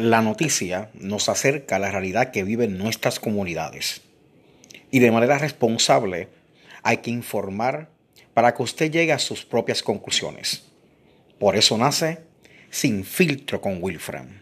La noticia nos acerca a la realidad que viven nuestras comunidades. Y de manera responsable hay que informar para que usted llegue a sus propias conclusiones. Por eso nace Sin filtro con Wilfram.